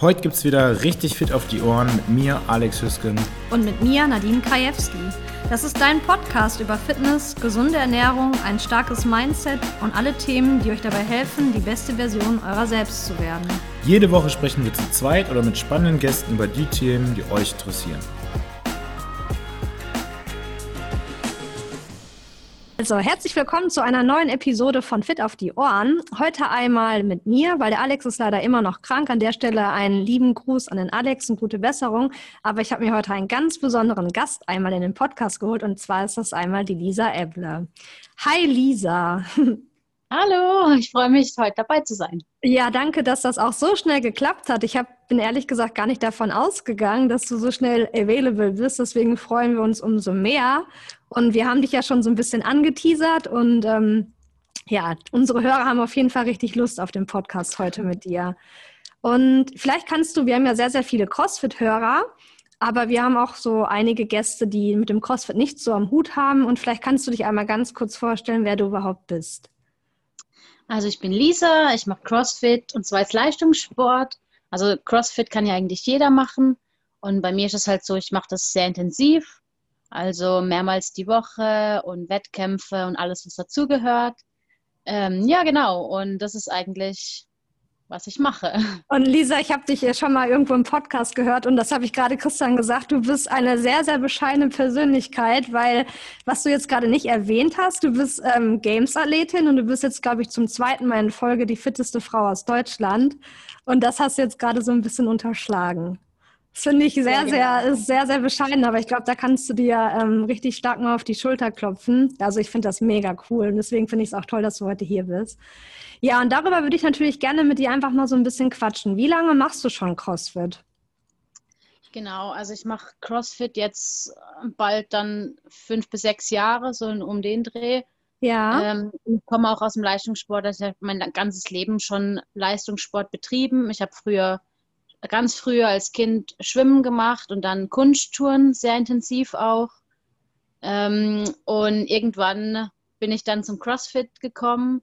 Heute gibt es wieder richtig fit auf die Ohren mit mir, Alex Hüsken. Und mit mir, Nadine Krajewski. Das ist dein Podcast über Fitness, gesunde Ernährung, ein starkes Mindset und alle Themen, die euch dabei helfen, die beste Version eurer selbst zu werden. Jede Woche sprechen wir zu zweit oder mit spannenden Gästen über die Themen, die euch interessieren. Also, herzlich willkommen zu einer neuen Episode von Fit auf die Ohren. Heute einmal mit mir, weil der Alex ist leider immer noch krank. An der Stelle einen lieben Gruß an den Alex und gute Besserung. Aber ich habe mir heute einen ganz besonderen Gast einmal in den Podcast geholt und zwar ist das einmal die Lisa Eble. Hi Lisa. Hallo, ich freue mich, heute dabei zu sein. Ja, danke, dass das auch so schnell geklappt hat. Ich hab, bin ehrlich gesagt gar nicht davon ausgegangen, dass du so schnell available bist. Deswegen freuen wir uns umso mehr. Und wir haben dich ja schon so ein bisschen angeteasert und ähm, ja, unsere Hörer haben auf jeden Fall richtig Lust auf den Podcast heute mit dir. Und vielleicht kannst du, wir haben ja sehr, sehr viele CrossFit-Hörer, aber wir haben auch so einige Gäste, die mit dem CrossFit nichts so am Hut haben. Und vielleicht kannst du dich einmal ganz kurz vorstellen, wer du überhaupt bist. Also ich bin Lisa, ich mache CrossFit und zwar als Leistungssport. Also CrossFit kann ja eigentlich jeder machen. Und bei mir ist es halt so, ich mache das sehr intensiv, also mehrmals die Woche und Wettkämpfe und alles, was dazugehört. Ähm, ja, genau. Und das ist eigentlich was ich mache. Und Lisa, ich habe dich ja schon mal irgendwo im Podcast gehört und das habe ich gerade Christian gesagt, du bist eine sehr, sehr bescheidene Persönlichkeit, weil was du jetzt gerade nicht erwähnt hast, du bist ähm, Games-Athletin und du bist jetzt, glaube ich, zum zweiten Mal in Folge die fitteste Frau aus Deutschland und das hast du jetzt gerade so ein bisschen unterschlagen. Das finde ich sehr, sehr, sehr, genau. sehr, sehr bescheiden, aber ich glaube, da kannst du dir ähm, richtig stark mal auf die Schulter klopfen. Also ich finde das mega cool und deswegen finde ich es auch toll, dass du heute hier bist. Ja, und darüber würde ich natürlich gerne mit dir einfach mal so ein bisschen quatschen. Wie lange machst du schon CrossFit? Genau, also ich mache CrossFit jetzt bald dann fünf bis sechs Jahre, so um den Dreh. Ja. Ähm, ich komme auch aus dem Leistungssport. Also ich habe mein ganzes Leben schon Leistungssport betrieben. Ich habe früher, ganz früher als Kind Schwimmen gemacht und dann Kunsttouren sehr intensiv auch. Ähm, und irgendwann bin ich dann zum CrossFit gekommen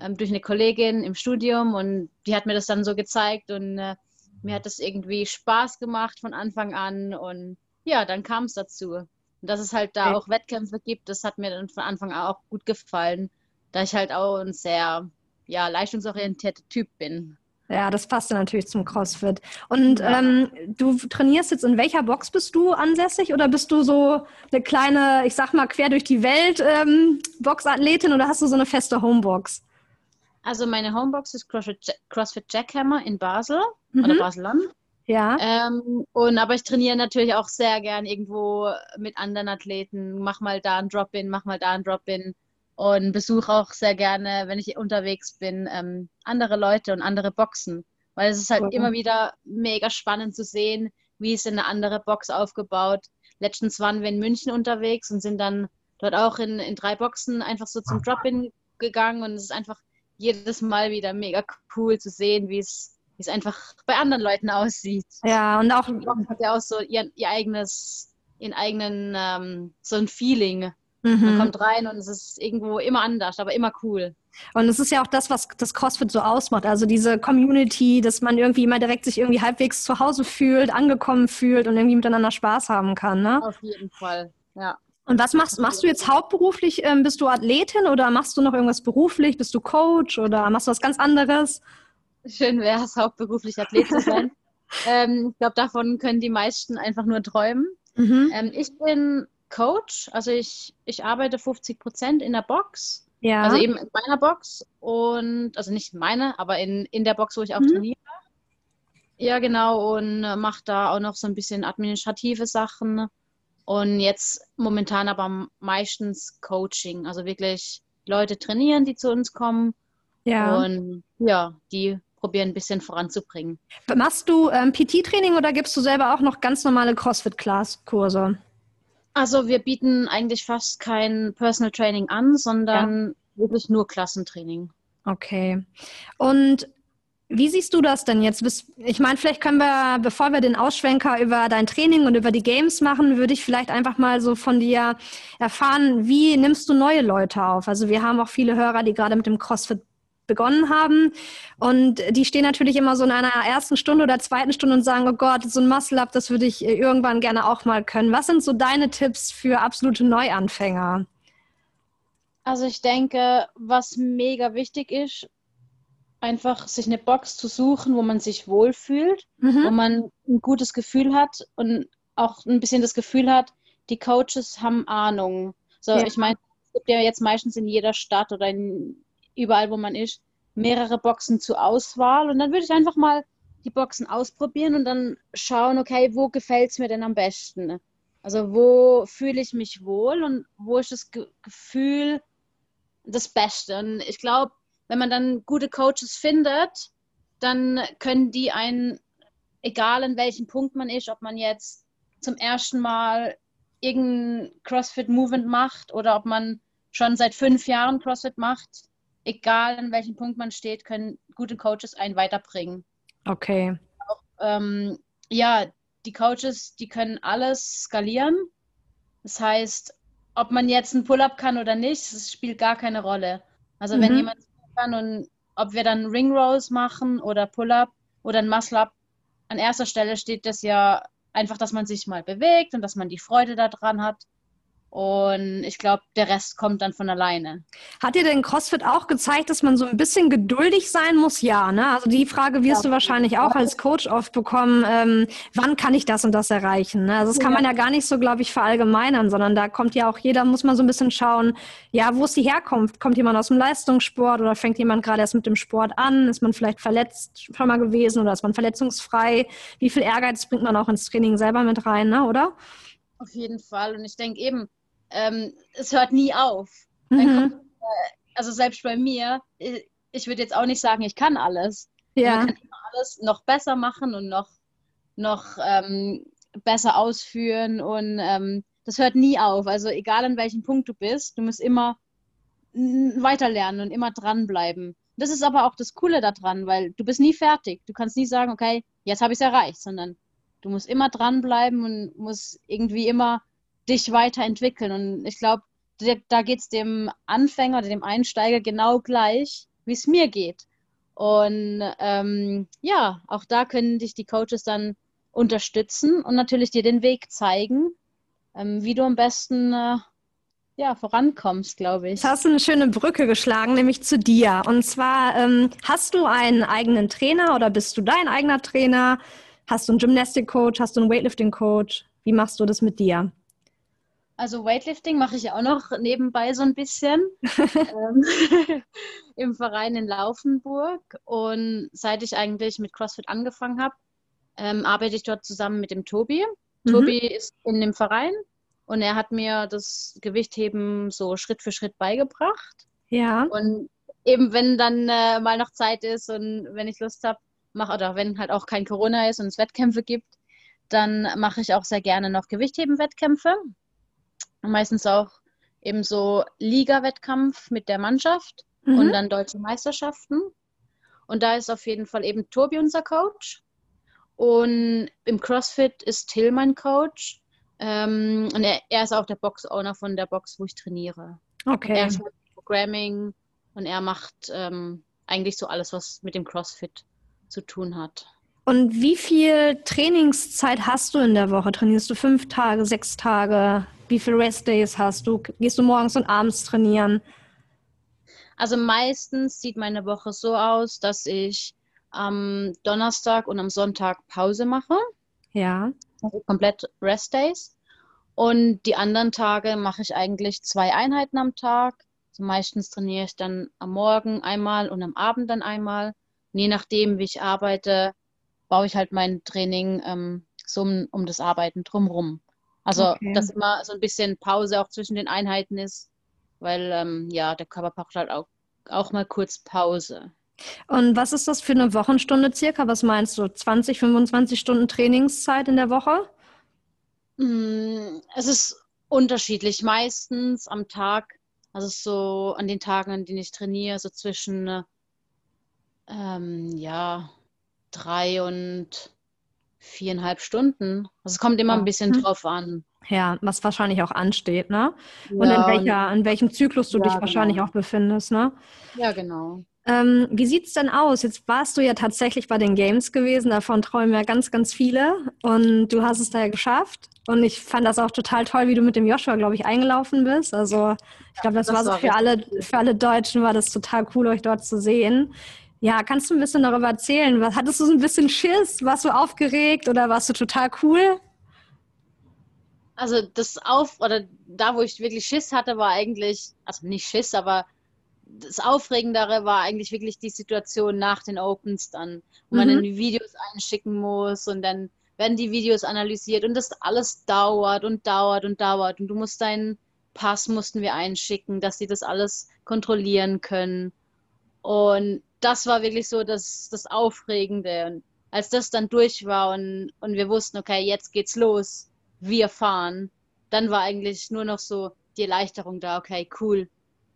ähm, durch eine Kollegin im Studium und die hat mir das dann so gezeigt und äh, mir hat das irgendwie Spaß gemacht von Anfang an und ja, dann kam es dazu. Und dass es halt da okay. auch Wettkämpfe gibt, das hat mir dann von Anfang an auch gut gefallen, da ich halt auch ein sehr ja, leistungsorientierter Typ bin. Ja, das passt ja natürlich zum CrossFit. Und ja. ähm, du trainierst jetzt in welcher Box bist du ansässig oder bist du so eine kleine, ich sag mal, quer durch die Welt ähm, Boxathletin oder hast du so eine feste Homebox? Also meine Homebox ist CrossFit, Jackhammer in Basel mhm. oder Basel-Land. Ja. Ähm, und aber ich trainiere natürlich auch sehr gern irgendwo mit anderen Athleten. Mach mal da ein Drop-in, mach mal da ein Drop-in. Und besuche auch sehr gerne, wenn ich unterwegs bin, ähm, andere Leute und andere Boxen. Weil es ist halt okay. immer wieder mega spannend zu sehen, wie ist eine andere Box aufgebaut. Letztens waren wir in München unterwegs und sind dann dort auch in, in drei Boxen einfach so zum Drop-in gegangen. Und es ist einfach jedes Mal wieder mega cool zu sehen, wie es wie es einfach bei anderen Leuten aussieht. Ja, und auch hat ja auch so ihr, ihr eigenes, ihren eigenen ähm, so ein Feeling. Mhm. Man kommt rein und es ist irgendwo immer anders, aber immer cool. Und es ist ja auch das, was das CrossFit so ausmacht. Also diese Community, dass man irgendwie immer direkt sich irgendwie halbwegs zu Hause fühlt, angekommen fühlt und irgendwie miteinander Spaß haben kann. Ne? Auf jeden Fall, ja. Und was machst, machst du jetzt hauptberuflich? Ähm, bist du Athletin oder machst du noch irgendwas beruflich? Bist du Coach oder machst du was ganz anderes? Schön wäre es, hauptberuflich Athlet zu sein. ähm, ich glaube, davon können die meisten einfach nur träumen. Mhm. Ähm, ich bin Coach, also ich, ich arbeite 50 Prozent in der Box. Ja. Also eben in meiner Box und, also nicht meine, aber in, in der Box, wo ich auch mhm. trainiere. Ja, genau, und äh, mache da auch noch so ein bisschen administrative Sachen und jetzt momentan aber meistens Coaching, also wirklich Leute trainieren, die zu uns kommen. Ja. Und ja, die probieren ein bisschen voranzubringen. Machst du ähm, PT-Training oder gibst du selber auch noch ganz normale CrossFit-Class-Kurse? Also wir bieten eigentlich fast kein Personal Training an, sondern ja. wirklich nur Klassentraining. Okay. Und wie siehst du das denn jetzt? Ich meine, vielleicht können wir, bevor wir den Ausschwenker über dein Training und über die Games machen, würde ich vielleicht einfach mal so von dir erfahren, wie nimmst du neue Leute auf? Also wir haben auch viele Hörer, die gerade mit dem CrossFit begonnen haben. Und die stehen natürlich immer so in einer ersten Stunde oder zweiten Stunde und sagen, oh Gott, so ein Muscle-Up, das würde ich irgendwann gerne auch mal können. Was sind so deine Tipps für absolute Neuanfänger? Also ich denke, was mega wichtig ist, einfach sich eine Box zu suchen, wo man sich wohlfühlt, mhm. wo man ein gutes Gefühl hat und auch ein bisschen das Gefühl hat, die Coaches haben Ahnung. So, ja. ich meine, es gibt ja jetzt meistens in jeder Stadt oder in, überall, wo man ist, mehrere Boxen zur Auswahl. Und dann würde ich einfach mal die Boxen ausprobieren und dann schauen, okay, wo gefällt es mir denn am besten? Also wo fühle ich mich wohl und wo ist das Ge Gefühl das Beste? Und ich glaube, wenn man dann gute Coaches findet, dann können die einen, egal in welchem Punkt man ist, ob man jetzt zum ersten Mal irgendein CrossFit-Movement macht oder ob man schon seit fünf Jahren CrossFit macht, egal in welchem Punkt man steht, können gute Coaches einen weiterbringen. Okay. Auch, ähm, ja, die Coaches, die können alles skalieren. Das heißt, ob man jetzt einen Pull-up kann oder nicht, das spielt gar keine Rolle. Also mhm. wenn jemand kann und ob wir dann Ring Rolls machen oder Pull-up oder ein Muscle-up, an erster Stelle steht das ja einfach, dass man sich mal bewegt und dass man die Freude daran hat. Und ich glaube, der Rest kommt dann von alleine. Hat dir denn CrossFit auch gezeigt, dass man so ein bisschen geduldig sein muss? Ja, ne? Also die Frage wirst ja. du wahrscheinlich auch als Coach oft bekommen, ähm, wann kann ich das und das erreichen? Ne? Also das kann man ja gar nicht so, glaube ich, verallgemeinern, sondern da kommt ja auch jeder, muss man so ein bisschen schauen, ja, wo ist die Herkunft? Kommt jemand aus dem Leistungssport oder fängt jemand gerade erst mit dem Sport an? Ist man vielleicht verletzt schon mal gewesen oder ist man verletzungsfrei? Wie viel Ehrgeiz bringt man auch ins Training selber mit rein, ne? oder? Auf jeden Fall. Und ich denke eben, ähm, es hört nie auf. Mhm. Kommt, äh, also selbst bei mir, ich, ich würde jetzt auch nicht sagen, ich kann alles. Ja. Man kann immer alles noch besser machen und noch, noch ähm, besser ausführen und ähm, das hört nie auf. Also egal an welchem Punkt du bist, du musst immer weiterlernen und immer dranbleiben. Das ist aber auch das Coole daran, weil du bist nie fertig. Du kannst nie sagen, okay, jetzt habe ich es erreicht, sondern du musst immer dranbleiben und musst irgendwie immer dich weiterentwickeln. Und ich glaube, da geht es dem Anfänger oder dem Einsteiger genau gleich, wie es mir geht. Und ähm, ja, auch da können dich die Coaches dann unterstützen und natürlich dir den Weg zeigen, ähm, wie du am besten äh, ja, vorankommst, glaube ich. Jetzt hast du eine schöne Brücke geschlagen, nämlich zu dir. Und zwar, ähm, hast du einen eigenen Trainer oder bist du dein eigener Trainer? Hast du einen Gymnastik-Coach? Hast du einen Weightlifting-Coach? Wie machst du das mit dir? Also Weightlifting mache ich auch noch nebenbei so ein bisschen ähm, im Verein in Laufenburg. Und seit ich eigentlich mit CrossFit angefangen habe, ähm, arbeite ich dort zusammen mit dem Tobi. Mhm. Tobi ist in dem Verein und er hat mir das Gewichtheben so Schritt für Schritt beigebracht. Ja. Und eben wenn dann äh, mal noch Zeit ist und wenn ich Lust habe, mache oder wenn halt auch kein Corona ist und es Wettkämpfe gibt, dann mache ich auch sehr gerne noch Gewichtheben-Wettkämpfe meistens auch eben so Liga-Wettkampf mit der Mannschaft mhm. und dann deutsche Meisterschaften. Und da ist auf jeden Fall eben Tobi unser Coach. Und im CrossFit ist Till mein Coach. Ähm, und er, er, ist auch der Box-Owner von der Box, wo ich trainiere. Okay. Und er schreibt Programming und er macht ähm, eigentlich so alles, was mit dem CrossFit zu tun hat. Und wie viel Trainingszeit hast du in der Woche? Trainierst du fünf Tage, sechs Tage? Wie viele Restdays hast du? Gehst du morgens und abends trainieren? Also meistens sieht meine Woche so aus, dass ich am Donnerstag und am Sonntag Pause mache. Ja. Also komplett Restdays. Und die anderen Tage mache ich eigentlich zwei Einheiten am Tag. Also meistens trainiere ich dann am Morgen einmal und am Abend dann einmal. Und je nachdem, wie ich arbeite, baue ich halt mein Training ähm, so um, um das Arbeiten drumherum. Also, okay. dass immer so ein bisschen Pause auch zwischen den Einheiten ist, weil ähm, ja, der Körper braucht halt auch, auch mal kurz Pause. Und was ist das für eine Wochenstunde circa? Was meinst du? 20, 25 Stunden Trainingszeit in der Woche? Mm, es ist unterschiedlich. Meistens am Tag, also so an den Tagen, an denen ich trainiere, so zwischen ähm, ja, drei und viereinhalb Stunden. Also es kommt immer ein bisschen mhm. drauf an. Ja, was wahrscheinlich auch ansteht, ne? Und ja, in welcher, in welchem Zyklus du ja, dich wahrscheinlich genau. auch befindest, ne? Ja, genau. Ähm, wie sieht es denn aus? Jetzt warst du ja tatsächlich bei den Games gewesen, davon träumen ja ganz, ganz viele und du hast es da ja geschafft. Und ich fand das auch total toll, wie du mit dem Joshua, glaube ich, eingelaufen bist. Also ich glaube, das, das, war so für alle, für alle Deutschen war das total cool, euch dort zu sehen. Ja, kannst du ein bisschen darüber erzählen? Was, hattest du so ein bisschen Schiss? Warst du aufgeregt oder warst du total cool? Also das Auf oder da, wo ich wirklich Schiss hatte, war eigentlich, also nicht Schiss, aber das Aufregendere war eigentlich wirklich die Situation nach den Opens dann, wo mhm. man dann die Videos einschicken muss und dann werden die Videos analysiert und das alles dauert und dauert und dauert und du musst deinen Pass mussten wir einschicken, dass sie das alles kontrollieren können. Und das war wirklich so das, das Aufregende. Und als das dann durch war und, und wir wussten, okay, jetzt geht's los, wir fahren, dann war eigentlich nur noch so die Erleichterung da, okay, cool,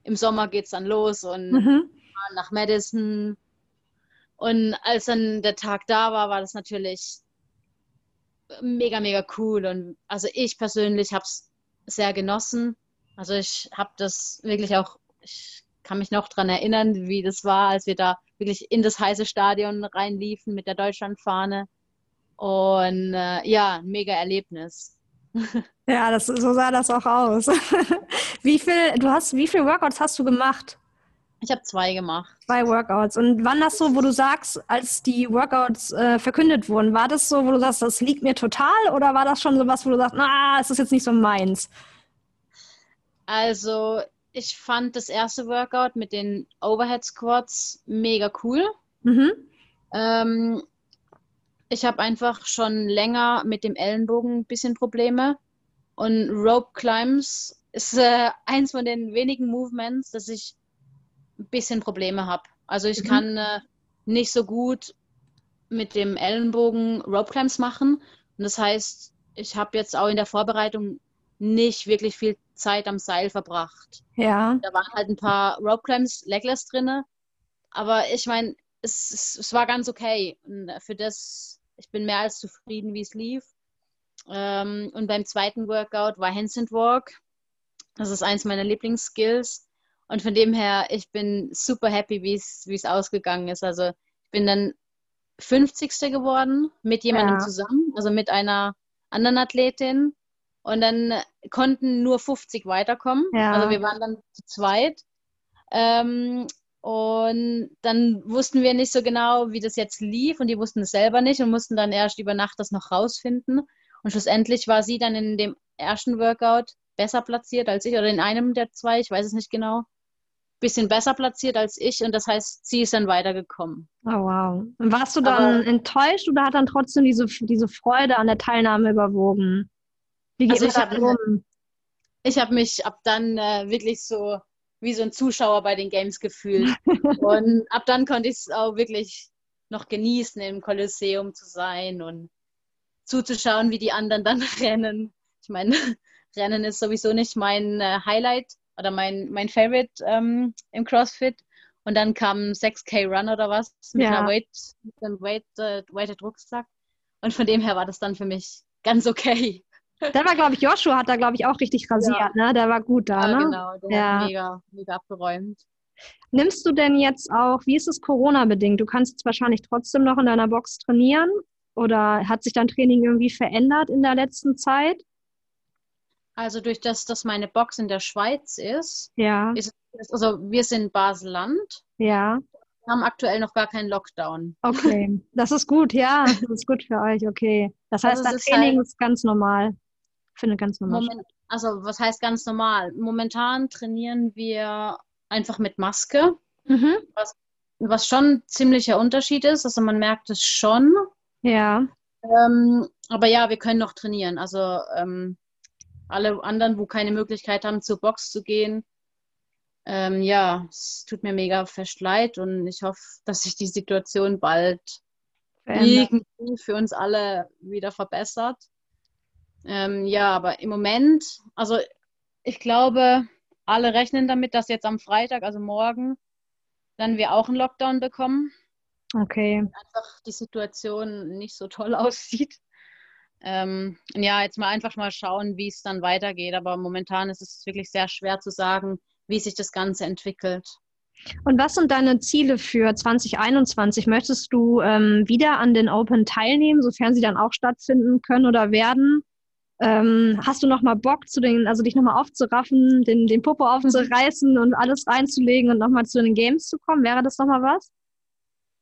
im Sommer geht es dann los und mhm. nach Madison. Und als dann der Tag da war, war das natürlich mega, mega cool. Und also ich persönlich habe es sehr genossen. Also ich habe das wirklich auch, ich kann mich noch daran erinnern, wie das war, als wir da wirklich in das heiße Stadion reinliefen mit der Deutschlandfahne. Und äh, ja, mega Erlebnis. Ja, das, so sah das auch aus. wie viel, du hast, wie viele Workouts hast du gemacht? Ich habe zwei gemacht. Zwei Workouts. Und wann das so, wo du sagst, als die Workouts äh, verkündet wurden, war das so, wo du sagst, das liegt mir total oder war das schon so was, wo du sagst, na, es ist jetzt nicht so meins? Also, ich fand das erste Workout mit den Overhead Squats mega cool. Mhm. Ähm, ich habe einfach schon länger mit dem Ellenbogen ein bisschen Probleme. Und Rope Climbs ist äh, eins von den wenigen Movements, dass ich ein bisschen Probleme habe. Also ich mhm. kann äh, nicht so gut mit dem Ellenbogen Rope Climbs machen. Und das heißt, ich habe jetzt auch in der Vorbereitung nicht wirklich viel Zeit am Seil verbracht. Ja. Da waren halt ein paar Rope Climbs legless drin. Aber ich meine, es, es, es, war ganz okay. Und für das, ich bin mehr als zufrieden, wie es lief. Ähm, und beim zweiten Workout war Handstand Walk. Das ist eins meiner Lieblingsskills. Und von dem her, ich bin super happy, wie es ausgegangen ist. Also ich bin dann 50. geworden mit jemandem ja. zusammen, also mit einer anderen Athletin. Und dann konnten nur 50 weiterkommen. Ja. Also wir waren dann zu zweit. Ähm, und dann wussten wir nicht so genau, wie das jetzt lief und die wussten es selber nicht und mussten dann erst über Nacht das noch rausfinden. Und schlussendlich war sie dann in dem ersten Workout besser platziert als ich oder in einem der zwei, ich weiß es nicht genau, bisschen besser platziert als ich und das heißt, sie ist dann weitergekommen. Oh wow. Und warst du dann Aber, enttäuscht oder hat dann trotzdem diese, diese Freude an der Teilnahme überwogen? Wie geht also ich habe ich hab mich ab dann äh, wirklich so wie so ein Zuschauer bei den Games gefühlt. und ab dann konnte ich es auch wirklich noch genießen, im Kolosseum zu sein und zuzuschauen, wie die anderen dann rennen. Ich meine, Rennen ist sowieso nicht mein äh, Highlight oder mein, mein Favorite ähm, im CrossFit. Und dann kam 6K Run oder was mit ja. einer Weight, mit einem Weight, äh, weighted Rucksack. Und von dem her war das dann für mich ganz okay. Da war, glaube ich, Joshua hat da, glaube ich, auch richtig rasiert, ja. ne? Der war gut da, ja, ne? genau. Der ja. hat mega, mega abgeräumt. Nimmst du denn jetzt auch, wie ist es Corona-bedingt? Du kannst jetzt wahrscheinlich trotzdem noch in deiner Box trainieren oder hat sich dein Training irgendwie verändert in der letzten Zeit? Also durch das, dass meine Box in der Schweiz ist, ja. ist also wir sind Baseland. Ja. Wir haben aktuell noch gar keinen Lockdown. Okay, das ist gut, ja, das ist gut für euch, okay. Das heißt, also das Training halt, ist ganz normal, findet ganz normal Moment, Also was heißt ganz normal? Momentan trainieren wir einfach mit Maske, mhm. was, was schon ziemlicher Unterschied ist. Also man merkt es schon. Ja. Ähm, aber ja, wir können noch trainieren. Also ähm, alle anderen, wo keine Möglichkeit haben, zur Box zu gehen, ähm, ja, es tut mir mega fest leid und ich hoffe, dass sich die Situation bald irgendwie für uns alle wieder verbessert. Ähm, ja, aber im Moment, also ich glaube, alle rechnen damit, dass jetzt am Freitag, also morgen, dann wir auch einen Lockdown bekommen. Okay. Einfach die Situation nicht so toll aussieht. Ähm, ja, jetzt mal einfach mal schauen, wie es dann weitergeht. Aber momentan ist es wirklich sehr schwer zu sagen, wie sich das Ganze entwickelt. Und was sind deine Ziele für 2021? Möchtest du ähm, wieder an den Open teilnehmen, sofern sie dann auch stattfinden können oder werden? Ähm, hast du noch mal Bock, zu den, also dich noch mal aufzuraffen, den, den Popo aufzureißen und alles reinzulegen und noch mal zu den Games zu kommen? Wäre das noch mal was?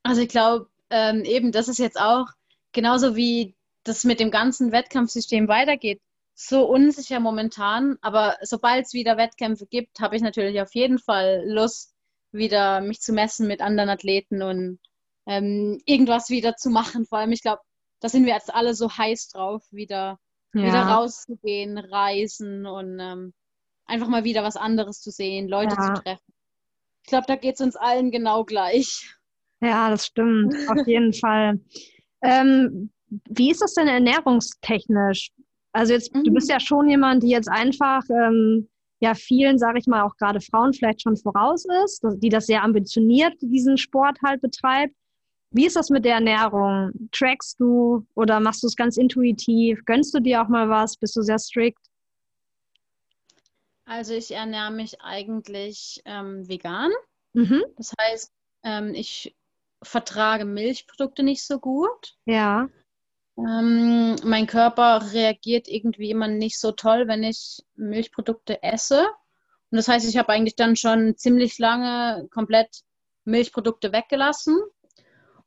Also ich glaube, ähm, eben, das ist jetzt auch genauso wie das mit dem ganzen Wettkampfsystem weitergeht. So unsicher momentan, aber sobald es wieder Wettkämpfe gibt, habe ich natürlich auf jeden Fall Lust, wieder mich zu messen mit anderen Athleten und ähm, irgendwas wieder zu machen. Vor allem, ich glaube, da sind wir jetzt alle so heiß drauf, wieder, ja. wieder rauszugehen, reisen und ähm, einfach mal wieder was anderes zu sehen, Leute ja. zu treffen. Ich glaube, da geht es uns allen genau gleich. Ja, das stimmt, auf jeden Fall. Ähm, wie ist das denn ernährungstechnisch? Also jetzt, mhm. du bist ja schon jemand, die jetzt einfach ähm, ja vielen, sage ich mal, auch gerade Frauen vielleicht schon voraus ist, die das sehr ambitioniert, diesen Sport halt betreibt. Wie ist das mit der Ernährung? Trackst du oder machst du es ganz intuitiv? Gönnst du dir auch mal was? Bist du sehr strikt? Also ich ernähre mich eigentlich ähm, vegan. Mhm. Das heißt, ähm, ich vertrage Milchprodukte nicht so gut. Ja. Ähm, mein Körper reagiert irgendwie immer nicht so toll, wenn ich Milchprodukte esse. Und das heißt, ich habe eigentlich dann schon ziemlich lange komplett Milchprodukte weggelassen.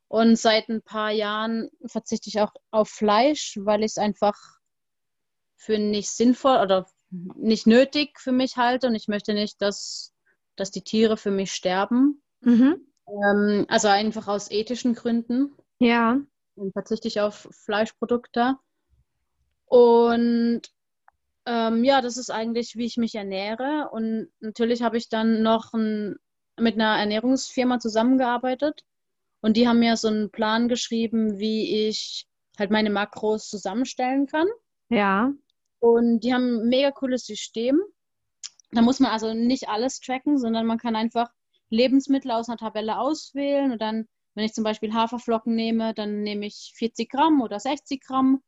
Und seit ein paar Jahren verzichte ich auch auf Fleisch, weil ich es einfach für nicht sinnvoll oder nicht nötig für mich halte. Und ich möchte nicht, dass, dass die Tiere für mich sterben. Mhm. Ähm, also einfach aus ethischen Gründen. Ja. Dann verzichte ich auf Fleischprodukte. Und ähm, ja, das ist eigentlich, wie ich mich ernähre. Und natürlich habe ich dann noch ein, mit einer Ernährungsfirma zusammengearbeitet. Und die haben mir so einen Plan geschrieben, wie ich halt meine Makros zusammenstellen kann. Ja. Und die haben ein mega cooles System. Da muss man also nicht alles tracken, sondern man kann einfach Lebensmittel aus einer Tabelle auswählen und dann, wenn ich zum Beispiel Haferflocken nehme, dann nehme ich 40 Gramm oder 60 Gramm.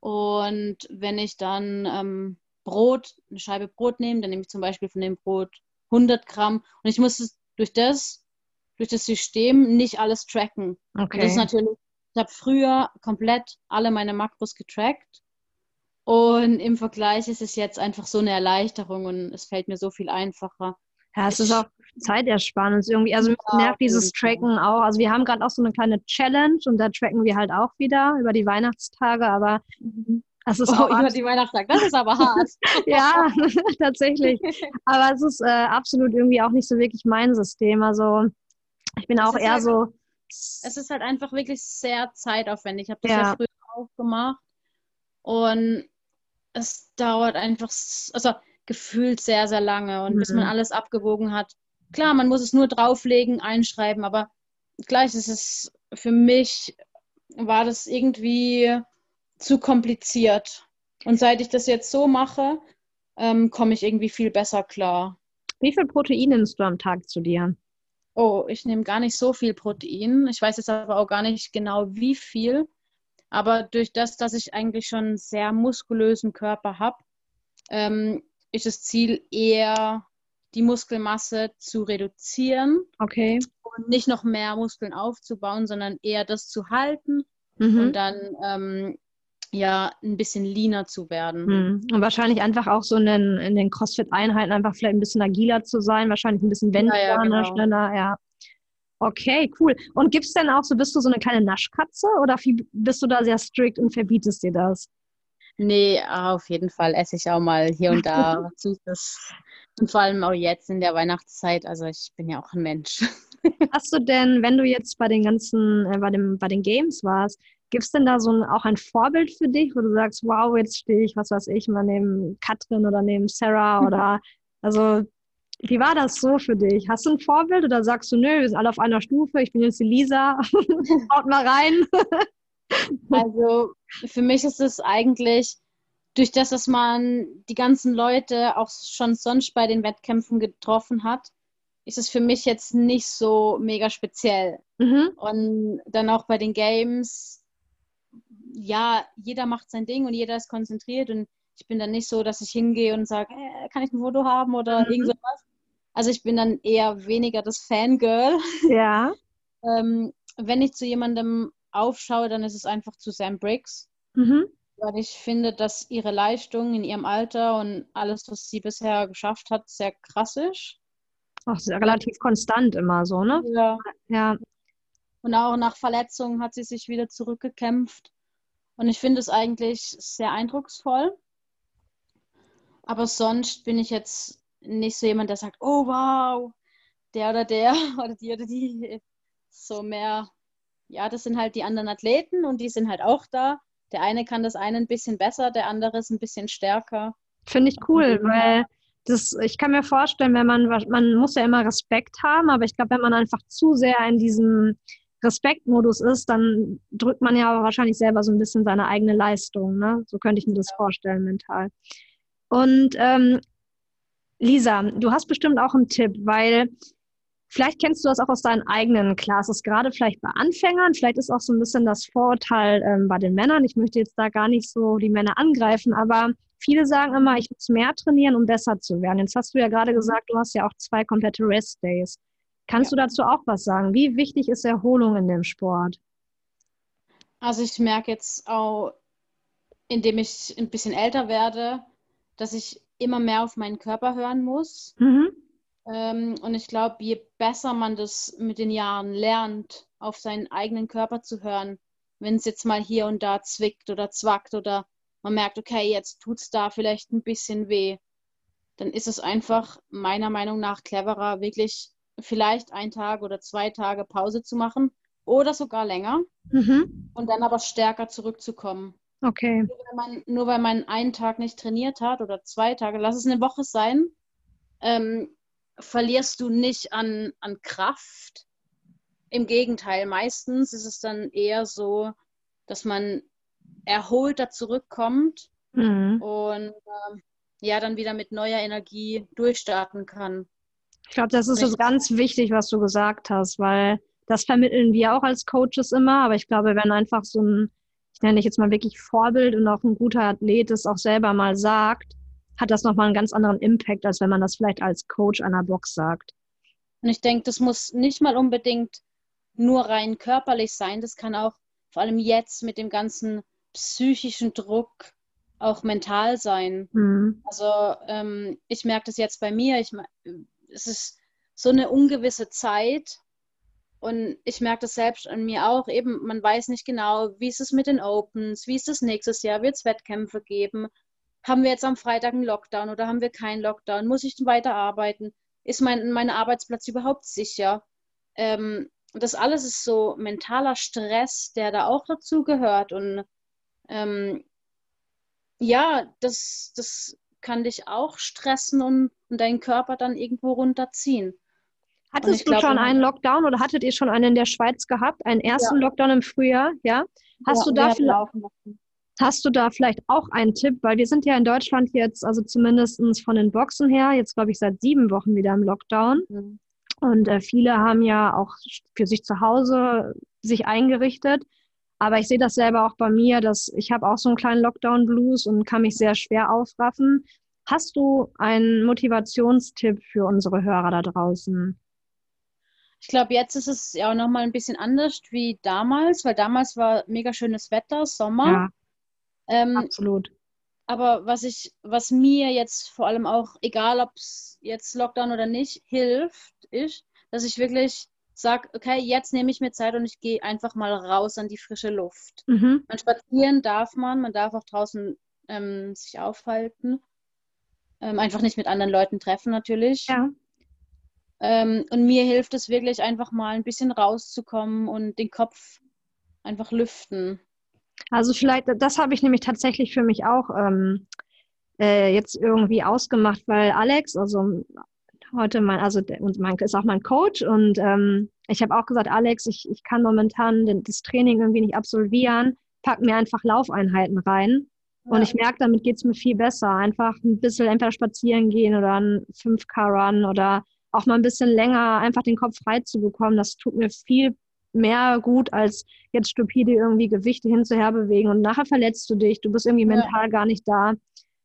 Und wenn ich dann ähm, Brot, eine Scheibe Brot nehme, dann nehme ich zum Beispiel von dem Brot 100 Gramm. Und ich muss es durch das, durch das System nicht alles tracken. Okay. Und das ist natürlich, ich habe früher komplett alle meine Makros getrackt. Und im Vergleich ist es jetzt einfach so eine Erleichterung und es fällt mir so viel einfacher. Ja, es ist auch Zeitersparnis irgendwie. Also mich nervt dieses Tracken auch. Also wir haben gerade auch so eine kleine Challenge und da tracken wir halt auch wieder über die Weihnachtstage, aber es ist oh, auch über die Weihnachtstage, das ist aber hart. ja, tatsächlich. Aber es ist äh, absolut irgendwie auch nicht so wirklich mein System. Also ich bin auch eher halt, so. Es ist halt einfach wirklich sehr zeitaufwendig. Ich habe das ja, ja früher auch gemacht und es dauert einfach, also gefühlt sehr, sehr lange und mhm. bis man mhm. alles abgewogen hat. Klar, man muss es nur drauflegen, einschreiben, aber gleich ist es für mich, war das irgendwie zu kompliziert. Und seit ich das jetzt so mache, ähm, komme ich irgendwie viel besser klar. Wie viel Protein nimmst du am Tag zu dir? Oh, ich nehme gar nicht so viel Protein. Ich weiß jetzt aber auch gar nicht genau, wie viel. Aber durch das, dass ich eigentlich schon einen sehr muskulösen Körper habe, ähm, ist das Ziel eher, die Muskelmasse zu reduzieren. Okay. Und nicht noch mehr Muskeln aufzubauen, sondern eher das zu halten mhm. und dann ähm, ja ein bisschen leaner zu werden. Mhm. Und wahrscheinlich einfach auch so in den, in den CrossFit-Einheiten einfach vielleicht ein bisschen agiler zu sein, wahrscheinlich ein bisschen wendiger, ja, ja, genau. schneller, ja. Okay, cool. Und gibt es denn auch so, bist du so eine kleine Naschkatze oder bist du da sehr strikt und verbietest dir das? Nee, auf jeden Fall esse ich auch mal hier und da Süßes. Und vor allem auch jetzt in der Weihnachtszeit. Also ich bin ja auch ein Mensch. Hast du denn, wenn du jetzt bei den ganzen, äh, bei, dem, bei den Games warst, gibt es denn da so ein, auch ein Vorbild für dich, wo du sagst, wow, jetzt stehe ich, was weiß ich, mal neben Katrin oder neben Sarah oder also wie war das so für dich? Hast du ein Vorbild oder sagst du, nö, wir sind alle auf einer Stufe, ich bin jetzt die Lisa, haut mal rein? Also für mich ist es eigentlich durch das, dass man die ganzen Leute auch schon sonst bei den Wettkämpfen getroffen hat, ist es für mich jetzt nicht so mega speziell. Mhm. Und dann auch bei den Games, ja, jeder macht sein Ding und jeder ist konzentriert und ich bin dann nicht so, dass ich hingehe und sage, äh, kann ich ein Foto haben oder mhm. irgend sowas. Also ich bin dann eher weniger das Fangirl. Ja. ähm, wenn ich zu jemandem aufschaue, dann ist es einfach zu Sam Briggs. Mhm. Weil ich finde, dass ihre Leistung in ihrem Alter und alles, was sie bisher geschafft hat, sehr krass ist. Auch sehr relativ konstant immer so, ne? Ja. ja. Und auch nach Verletzungen hat sie sich wieder zurückgekämpft. Und ich finde es eigentlich sehr eindrucksvoll. Aber sonst bin ich jetzt nicht so jemand, der sagt, oh wow, der oder der oder die oder die. So mehr, ja, das sind halt die anderen Athleten und die sind halt auch da. Der eine kann das eine ein bisschen besser, der andere ist ein bisschen stärker. Finde ich cool, weil das, ich kann mir vorstellen, wenn man, man muss ja immer Respekt haben, aber ich glaube, wenn man einfach zu sehr in diesem Respektmodus ist, dann drückt man ja wahrscheinlich selber so ein bisschen seine eigene Leistung. Ne? So könnte ich mir das vorstellen mental. Und ähm, Lisa, du hast bestimmt auch einen Tipp, weil vielleicht kennst du das auch aus deinen eigenen Classes, gerade vielleicht bei Anfängern. Vielleicht ist auch so ein bisschen das Vorurteil ähm, bei den Männern. Ich möchte jetzt da gar nicht so die Männer angreifen, aber viele sagen immer, ich muss mehr trainieren, um besser zu werden. Jetzt hast du ja gerade gesagt, du hast ja auch zwei komplette Rest Days. Kannst ja. du dazu auch was sagen? Wie wichtig ist Erholung in dem Sport? Also ich merke jetzt auch, indem ich ein bisschen älter werde, dass ich immer mehr auf meinen Körper hören muss. Mhm. Ähm, und ich glaube, je besser man das mit den Jahren lernt, auf seinen eigenen Körper zu hören, wenn es jetzt mal hier und da zwickt oder zwackt oder man merkt, okay, jetzt tut es da vielleicht ein bisschen weh, dann ist es einfach meiner Meinung nach cleverer, wirklich vielleicht einen Tag oder zwei Tage Pause zu machen oder sogar länger mhm. und dann aber stärker zurückzukommen. Okay. Nur weil, man, nur weil man einen Tag nicht trainiert hat oder zwei Tage, lass es eine Woche sein, ähm, verlierst du nicht an, an Kraft. Im Gegenteil, meistens ist es dann eher so, dass man erholter zurückkommt mhm. und äh, ja, dann wieder mit neuer Energie durchstarten kann. Ich glaube, das ist jetzt ganz wichtig, was du gesagt hast, weil das vermitteln wir auch als Coaches immer. Aber ich glaube, wenn einfach so ein, ich nenne dich jetzt mal wirklich Vorbild und auch ein guter Athlet es auch selber mal sagt, hat das nochmal einen ganz anderen Impact, als wenn man das vielleicht als Coach einer Box sagt. Und ich denke, das muss nicht mal unbedingt nur rein körperlich sein. Das kann auch vor allem jetzt mit dem ganzen psychischen Druck auch mental sein. Mhm. Also ähm, ich merke das jetzt bei mir. Ich, es ist so eine ungewisse Zeit. Und ich merke das selbst an mir auch. Eben, man weiß nicht genau, wie ist es mit den Opens, wie ist es nächstes Jahr, wird es Wettkämpfe geben? Haben wir jetzt am Freitag einen Lockdown oder haben wir keinen Lockdown? Muss ich weiter arbeiten? Ist mein, mein Arbeitsplatz überhaupt sicher? Ähm, das alles ist so mentaler Stress, der da auch dazu gehört. Und ähm, ja, das, das kann dich auch stressen und, und deinen Körper dann irgendwo runterziehen. Hattest du glaub, schon einen Lockdown oder hattet ihr schon einen in der Schweiz gehabt? Einen ersten ja. Lockdown im Frühjahr, ja? Hast ja, du da vielleicht, hast du da vielleicht auch einen Tipp? Weil wir sind ja in Deutschland jetzt, also zumindest von den Boxen her, jetzt glaube ich seit sieben Wochen wieder im Lockdown. Mhm. Und äh, viele haben ja auch für sich zu Hause sich eingerichtet. Aber ich sehe das selber auch bei mir, dass ich habe auch so einen kleinen Lockdown-Blues und kann mich sehr schwer aufraffen. Hast du einen Motivationstipp für unsere Hörer da draußen? Ich glaube, jetzt ist es ja auch nochmal ein bisschen anders wie damals, weil damals war mega schönes Wetter, Sommer. Ja, ähm, absolut. Aber was ich, was mir jetzt vor allem auch, egal ob es jetzt Lockdown oder nicht, hilft, ist, dass ich wirklich sage, okay, jetzt nehme ich mir Zeit und ich gehe einfach mal raus an die frische Luft. Mhm. Man spazieren darf man, man darf auch draußen ähm, sich aufhalten. Ähm, einfach nicht mit anderen Leuten treffen natürlich. Ja. Ähm, und mir hilft es wirklich einfach mal ein bisschen rauszukommen und den Kopf einfach lüften. Also vielleicht, das habe ich nämlich tatsächlich für mich auch ähm, äh, jetzt irgendwie ausgemacht, weil Alex, also heute mein, also und mein, ist auch mein Coach und ähm, ich habe auch gesagt, Alex, ich, ich kann momentan den, das Training irgendwie nicht absolvieren, pack mir einfach Laufeinheiten rein. Ja. Und ich merke, damit geht es mir viel besser. Einfach ein bisschen entweder spazieren gehen oder ein 5K-Run oder auch mal ein bisschen länger einfach den Kopf frei zu bekommen. Das tut mir viel mehr gut, als jetzt stupide irgendwie Gewichte hinzuher bewegen und nachher verletzt du dich, du bist irgendwie mental ja. gar nicht da.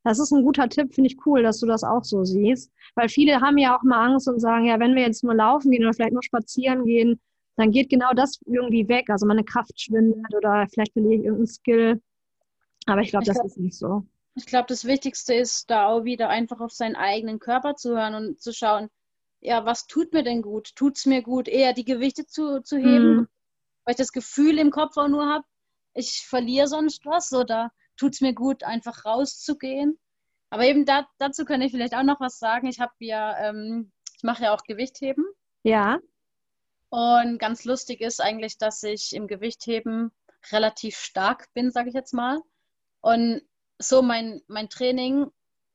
Das ist ein guter Tipp, finde ich cool, dass du das auch so siehst. Weil viele haben ja auch mal Angst und sagen, ja, wenn wir jetzt nur laufen gehen oder vielleicht nur spazieren gehen, dann geht genau das irgendwie weg. Also meine Kraft schwindet oder vielleicht verliere ich irgendeinen Skill. Aber ich glaube, das glaub, ist nicht so. Ich glaube, das Wichtigste ist da auch wieder einfach auf seinen eigenen Körper zu hören und zu schauen, ja, was tut mir denn gut? Tut es mir gut, eher die Gewichte zu, zu heben, mhm. weil ich das Gefühl im Kopf auch nur habe, ich verliere sonst was oder tut es mir gut, einfach rauszugehen? Aber eben da, dazu kann ich vielleicht auch noch was sagen. Ich habe ja, ähm, ich mache ja auch Gewichtheben. Ja. Und ganz lustig ist eigentlich, dass ich im Gewichtheben relativ stark bin, sage ich jetzt mal. Und so mein, mein Training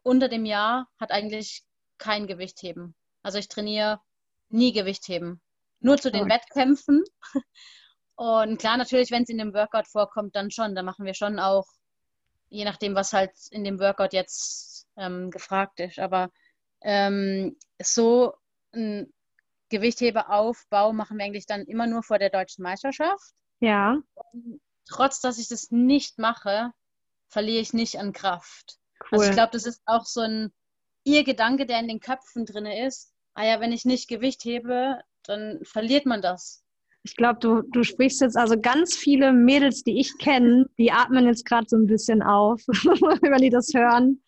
unter dem Jahr hat eigentlich kein Gewichtheben. Also ich trainiere nie Gewichtheben. Nur zu den okay. Wettkämpfen. Und klar, natürlich, wenn es in dem Workout vorkommt, dann schon. Da machen wir schon auch, je nachdem, was halt in dem Workout jetzt ähm, gefragt ist. Aber ähm, so ein Gewichtheberaufbau machen wir eigentlich dann immer nur vor der deutschen Meisterschaft. Ja. Und trotz, dass ich das nicht mache, verliere ich nicht an Kraft. Cool. Also ich glaube, das ist auch so ein ihr Gedanke, der in den Köpfen drin ist. Ah ja, wenn ich nicht Gewicht hebe, dann verliert man das. Ich glaube, du, du sprichst jetzt also ganz viele Mädels, die ich kenne, die atmen jetzt gerade so ein bisschen auf, wenn die das hören.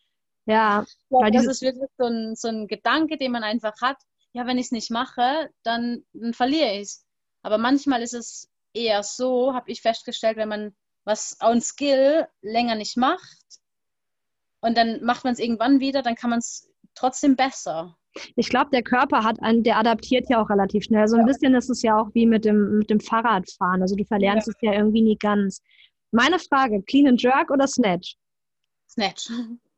Ja. Glaub, das ist wirklich so ein, so ein Gedanke, den man einfach hat. Ja, wenn ich es nicht mache, dann, dann verliere ich es. Aber manchmal ist es eher so, habe ich festgestellt, wenn man was on Skill länger nicht macht und dann macht man es irgendwann wieder, dann kann man es trotzdem besser. Ich glaube, der Körper hat einen, der adaptiert ja auch relativ schnell. So ein ja. bisschen ist es ja auch wie mit dem, mit dem Fahrradfahren. Also du verlernst ja. es ja irgendwie nie ganz. Meine Frage, Clean and Jerk oder Snatch? Snatch.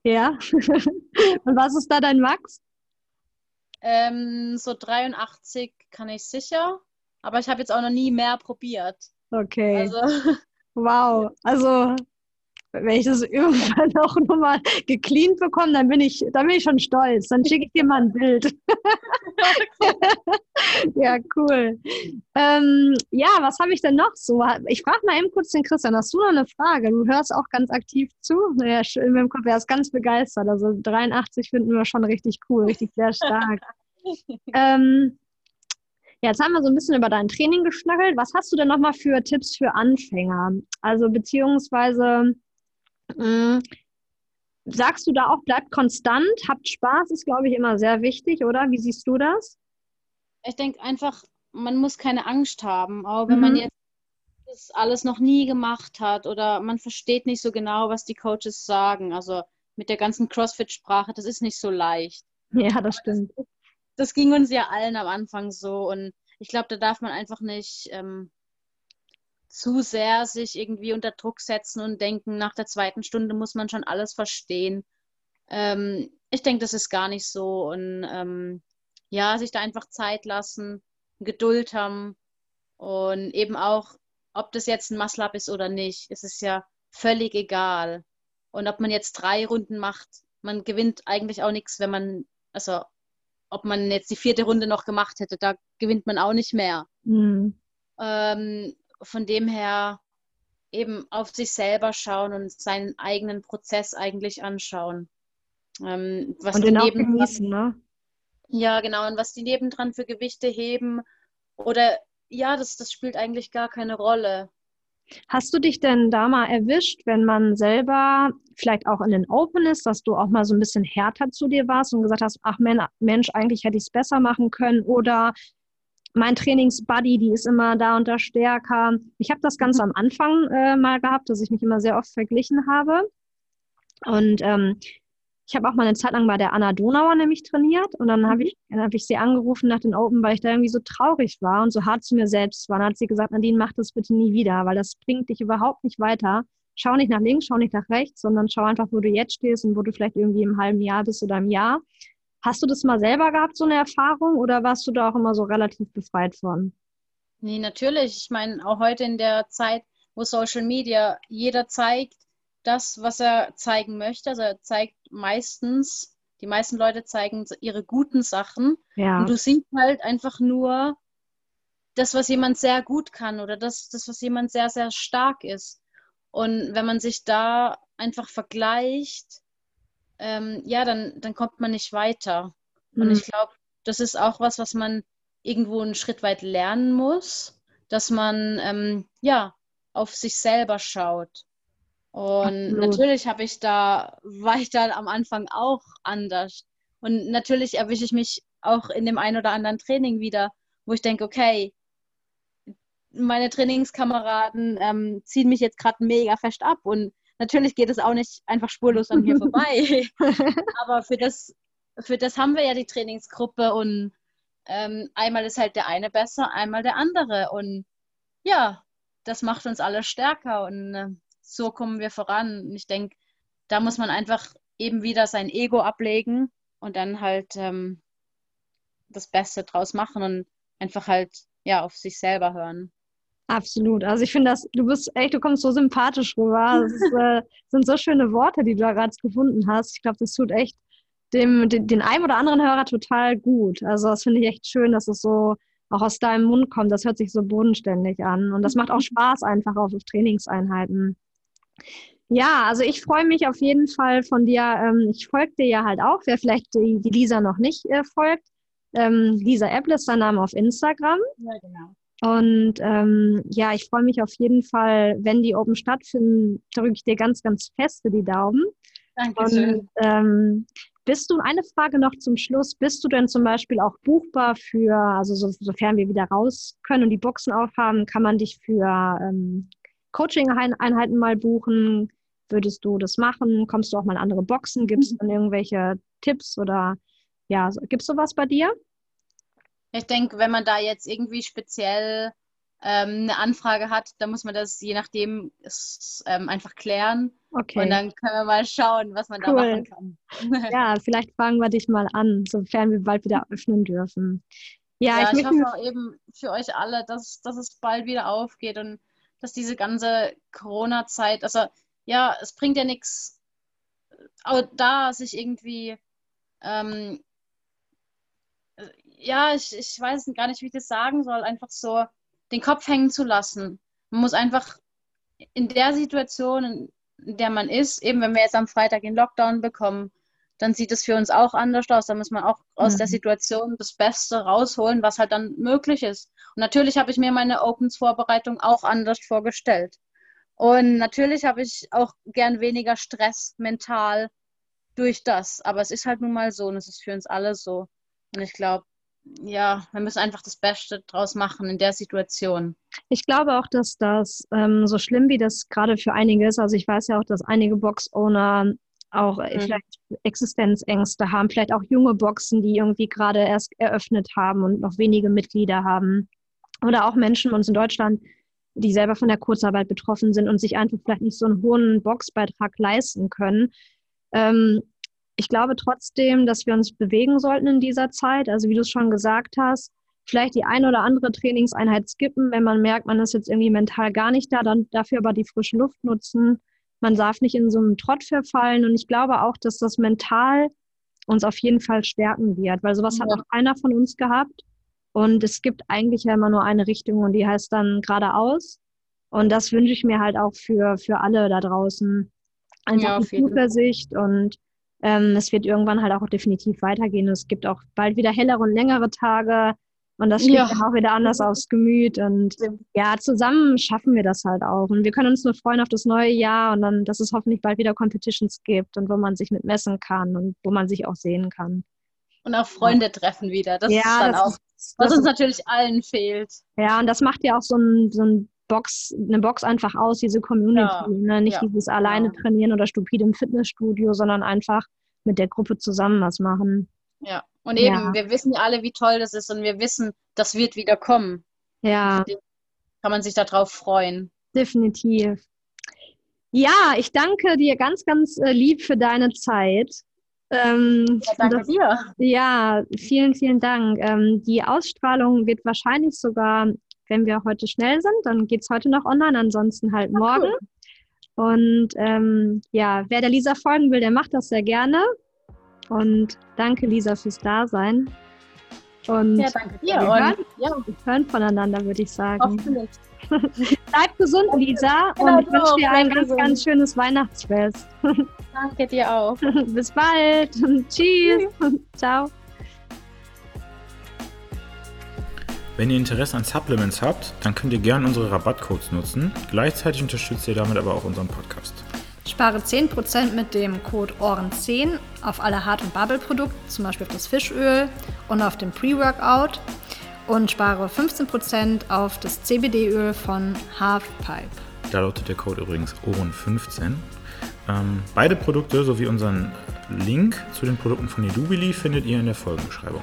Ja. und was ist da dein Max? Ähm, so 83 kann ich sicher, aber ich habe jetzt auch noch nie mehr probiert. Okay. Also, wow. Also wenn ich das irgendwann auch nochmal gecleant bekomme, dann bin ich, dann bin ich schon stolz. Dann schicke ich dir mal ein Bild. ja, cool. Ähm, ja, was habe ich denn noch so? Ich frage mal eben kurz den Christian, hast du noch eine Frage? Du hörst auch ganz aktiv zu. Naja, in meinem Kopf, er ist ganz begeistert. Also 83 finden wir schon richtig cool, richtig sehr stark. ähm, ja, jetzt haben wir so ein bisschen über dein Training geschnackelt. Was hast du denn nochmal für Tipps für Anfänger? Also beziehungsweise. Sagst du da auch, bleibt konstant, habt Spaß, ist, glaube ich, immer sehr wichtig, oder? Wie siehst du das? Ich denke einfach, man muss keine Angst haben, auch wenn mhm. man jetzt das alles noch nie gemacht hat oder man versteht nicht so genau, was die Coaches sagen. Also mit der ganzen CrossFit-Sprache, das ist nicht so leicht. Ja, das stimmt. Das, das ging uns ja allen am Anfang so und ich glaube, da darf man einfach nicht ähm, zu sehr sich irgendwie unter Druck setzen und denken, nach der zweiten Stunde muss man schon alles verstehen. Ähm, ich denke, das ist gar nicht so. Und ähm, ja, sich da einfach Zeit lassen, Geduld haben und eben auch, ob das jetzt ein Muscle-Up ist oder nicht, ist es ja völlig egal. Und ob man jetzt drei Runden macht, man gewinnt eigentlich auch nichts, wenn man, also ob man jetzt die vierte Runde noch gemacht hätte, da gewinnt man auch nicht mehr. Mhm. Ähm, von dem her eben auf sich selber schauen und seinen eigenen Prozess eigentlich anschauen. Ähm, was und den auch genießen, ne? Ja, genau. Und was die nebendran für Gewichte heben oder ja, das, das spielt eigentlich gar keine Rolle. Hast du dich denn da mal erwischt, wenn man selber vielleicht auch in den Open ist, dass du auch mal so ein bisschen härter zu dir warst und gesagt hast, ach Mensch, eigentlich hätte ich es besser machen können oder mein Trainingsbuddy, die ist immer da und da stärker. Ich habe das ganz mhm. am Anfang äh, mal gehabt, dass ich mich immer sehr oft verglichen habe. Und ähm, ich habe auch mal eine Zeit lang bei der Anna Donauer nämlich trainiert und dann habe mhm. ich, hab ich sie angerufen nach den Open, weil ich da irgendwie so traurig war und so hart zu mir selbst war. Dann hat sie gesagt, Nadine, mach das bitte nie wieder, weil das bringt dich überhaupt nicht weiter. Schau nicht nach links, schau nicht nach rechts, sondern schau einfach, wo du jetzt stehst und wo du vielleicht irgendwie im halben Jahr bist oder im Jahr. Hast du das mal selber gehabt, so eine Erfahrung, oder warst du da auch immer so relativ befreit von? Nee, natürlich. Ich meine, auch heute in der Zeit, wo Social Media, jeder zeigt das, was er zeigen möchte. Also er zeigt meistens, die meisten Leute zeigen ihre guten Sachen. Ja. Und du siehst halt einfach nur das, was jemand sehr gut kann oder das, das, was jemand sehr, sehr stark ist. Und wenn man sich da einfach vergleicht, ähm, ja, dann, dann kommt man nicht weiter. Mhm. Und ich glaube, das ist auch was, was man irgendwo einen Schritt weit lernen muss, dass man ähm, ja auf sich selber schaut. Und Absolut. natürlich habe ich da, war ich da am Anfang auch anders. Und natürlich erwische ich mich auch in dem einen oder anderen Training wieder, wo ich denke, okay, meine Trainingskameraden ähm, ziehen mich jetzt gerade mega fest ab und natürlich geht es auch nicht einfach spurlos an mir vorbei. Aber für das, für das haben wir ja die Trainingsgruppe und ähm, einmal ist halt der eine besser, einmal der andere. Und ja, das macht uns alle stärker und äh, so kommen wir voran. Und ich denke, da muss man einfach eben wieder sein Ego ablegen und dann halt ähm, das Beste draus machen und einfach halt ja auf sich selber hören. Absolut. Also ich finde das, du bist echt, du kommst so sympathisch rüber. Das ist, äh, sind so schöne Worte, die du da gerade gefunden hast. Ich glaube, das tut echt dem, den, den einen oder anderen Hörer total gut. Also das finde ich echt schön, dass es so auch aus deinem Mund kommt. Das hört sich so bodenständig an. Und das macht auch Spaß einfach auf Trainingseinheiten. Ja, also ich freue mich auf jeden Fall von dir. Ähm, ich folge dir ja halt auch, wer vielleicht die, die Lisa noch nicht äh, folgt. Ähm, Lisa Apple ist dein Name auf Instagram. Ja, genau. Und ähm, ja, ich freue mich auf jeden Fall, wenn die oben stattfinden, drücke ich dir ganz, ganz fest für die Daumen. Dankeschön. Und ähm, bist du, eine Frage noch zum Schluss, bist du denn zum Beispiel auch buchbar für, also so, sofern wir wieder raus können und die Boxen aufhaben, kann man dich für ähm, Coaching-Einheiten mal buchen? Würdest du das machen? Kommst du auch mal in andere Boxen? Gibt es mhm. dann irgendwelche Tipps oder ja, gibt es sowas bei dir? Ich denke, wenn man da jetzt irgendwie speziell ähm, eine Anfrage hat, dann muss man das je nachdem ist, ähm, einfach klären. Okay. Und dann können wir mal schauen, was man cool. da machen kann. ja, vielleicht fragen wir dich mal an, sofern wir bald wieder öffnen dürfen. Ja, ja ich, ich hoffe auch eben für euch alle, dass, dass es bald wieder aufgeht und dass diese ganze Corona-Zeit, also ja, es bringt ja nichts, da sich irgendwie ähm, ja, ich, ich weiß gar nicht, wie ich das sagen soll, einfach so den Kopf hängen zu lassen. Man muss einfach in der Situation, in der man ist, eben wenn wir jetzt am Freitag den Lockdown bekommen, dann sieht es für uns auch anders aus. Da muss man auch aus mhm. der Situation das Beste rausholen, was halt dann möglich ist. Und natürlich habe ich mir meine Opens-Vorbereitung auch anders vorgestellt. Und natürlich habe ich auch gern weniger Stress mental durch das. Aber es ist halt nun mal so und es ist für uns alle so. Und ich glaube, ja, wir müssen einfach das Beste draus machen in der Situation. Ich glaube auch, dass das ähm, so schlimm wie das gerade für einige ist, also ich weiß ja auch, dass einige Box-Owner auch mhm. vielleicht Existenzängste haben, vielleicht auch junge Boxen, die irgendwie gerade erst eröffnet haben und noch wenige Mitglieder haben. Oder auch Menschen bei uns in Deutschland, die selber von der Kurzarbeit betroffen sind und sich einfach vielleicht nicht so einen hohen Boxbeitrag leisten können. Ähm, ich glaube trotzdem, dass wir uns bewegen sollten in dieser Zeit. Also wie du es schon gesagt hast, vielleicht die eine oder andere Trainingseinheit skippen, wenn man merkt, man ist jetzt irgendwie mental gar nicht da, dann dafür aber die frische Luft nutzen. Man darf nicht in so einen Trott verfallen. Und ich glaube auch, dass das mental uns auf jeden Fall stärken wird, weil sowas ja. hat noch keiner von uns gehabt. Und es gibt eigentlich ja immer nur eine Richtung und die heißt dann geradeaus. Und das wünsche ich mir halt auch für, für alle da draußen. Einfach ja, Zuversicht und ähm, es wird irgendwann halt auch definitiv weitergehen. Es gibt auch bald wieder hellere und längere Tage. Und das schlägt ja. auch wieder anders aufs Gemüt. Und ja, zusammen schaffen wir das halt auch. Und wir können uns nur freuen auf das neue Jahr und dann, dass es hoffentlich bald wieder Competitions gibt und wo man sich mit messen kann und wo man sich auch sehen kann. Und auch Freunde ja. treffen wieder. Das ja, ist dann das auch, ist, was uns natürlich allen fehlt. Ja, und das macht ja auch so ein, so ein Box, eine Box einfach aus, diese Community. Ja. Ne? Nicht ja. dieses alleine trainieren oder stupide im Fitnessstudio, sondern einfach mit der Gruppe zusammen was machen. Ja, und eben, ja. wir wissen ja alle, wie toll das ist und wir wissen, das wird wieder kommen. Ja. Kann man sich darauf freuen. Definitiv. Ja, ich danke dir ganz, ganz äh, lieb für deine Zeit. Ähm, ja, danke das, dir. Ja, vielen, vielen Dank. Ähm, die Ausstrahlung wird wahrscheinlich sogar wenn wir heute schnell sind, dann geht es heute noch online, ansonsten halt morgen. Cool. Und ähm, ja, wer der Lisa folgen will, der macht das sehr gerne. Und danke, Lisa, fürs Dasein. Und ja, danke dir. Wir, hören, ja. wir hören voneinander, würde ich sagen. Hoffentlich. Bleib gesund, Lisa, genau, und ich wünsche dir ein ganz, ganz schönes Weihnachtsfest. Danke dir auch. Bis bald. Tschüss. Ciao. Wenn ihr Interesse an Supplements habt, dann könnt ihr gerne unsere Rabattcodes nutzen. Gleichzeitig unterstützt ihr damit aber auch unseren Podcast. Spare 10% mit dem Code OHREN10 auf alle Hart- und Bubble-Produkte, zum Beispiel auf das Fischöl und auf den Pre-Workout und spare 15% auf das CBD-Öl von Halfpipe. Da lautet der Code übrigens OHREN15. Ähm, beide Produkte sowie unseren Link zu den Produkten von Edubili findet ihr in der Folgenbeschreibung.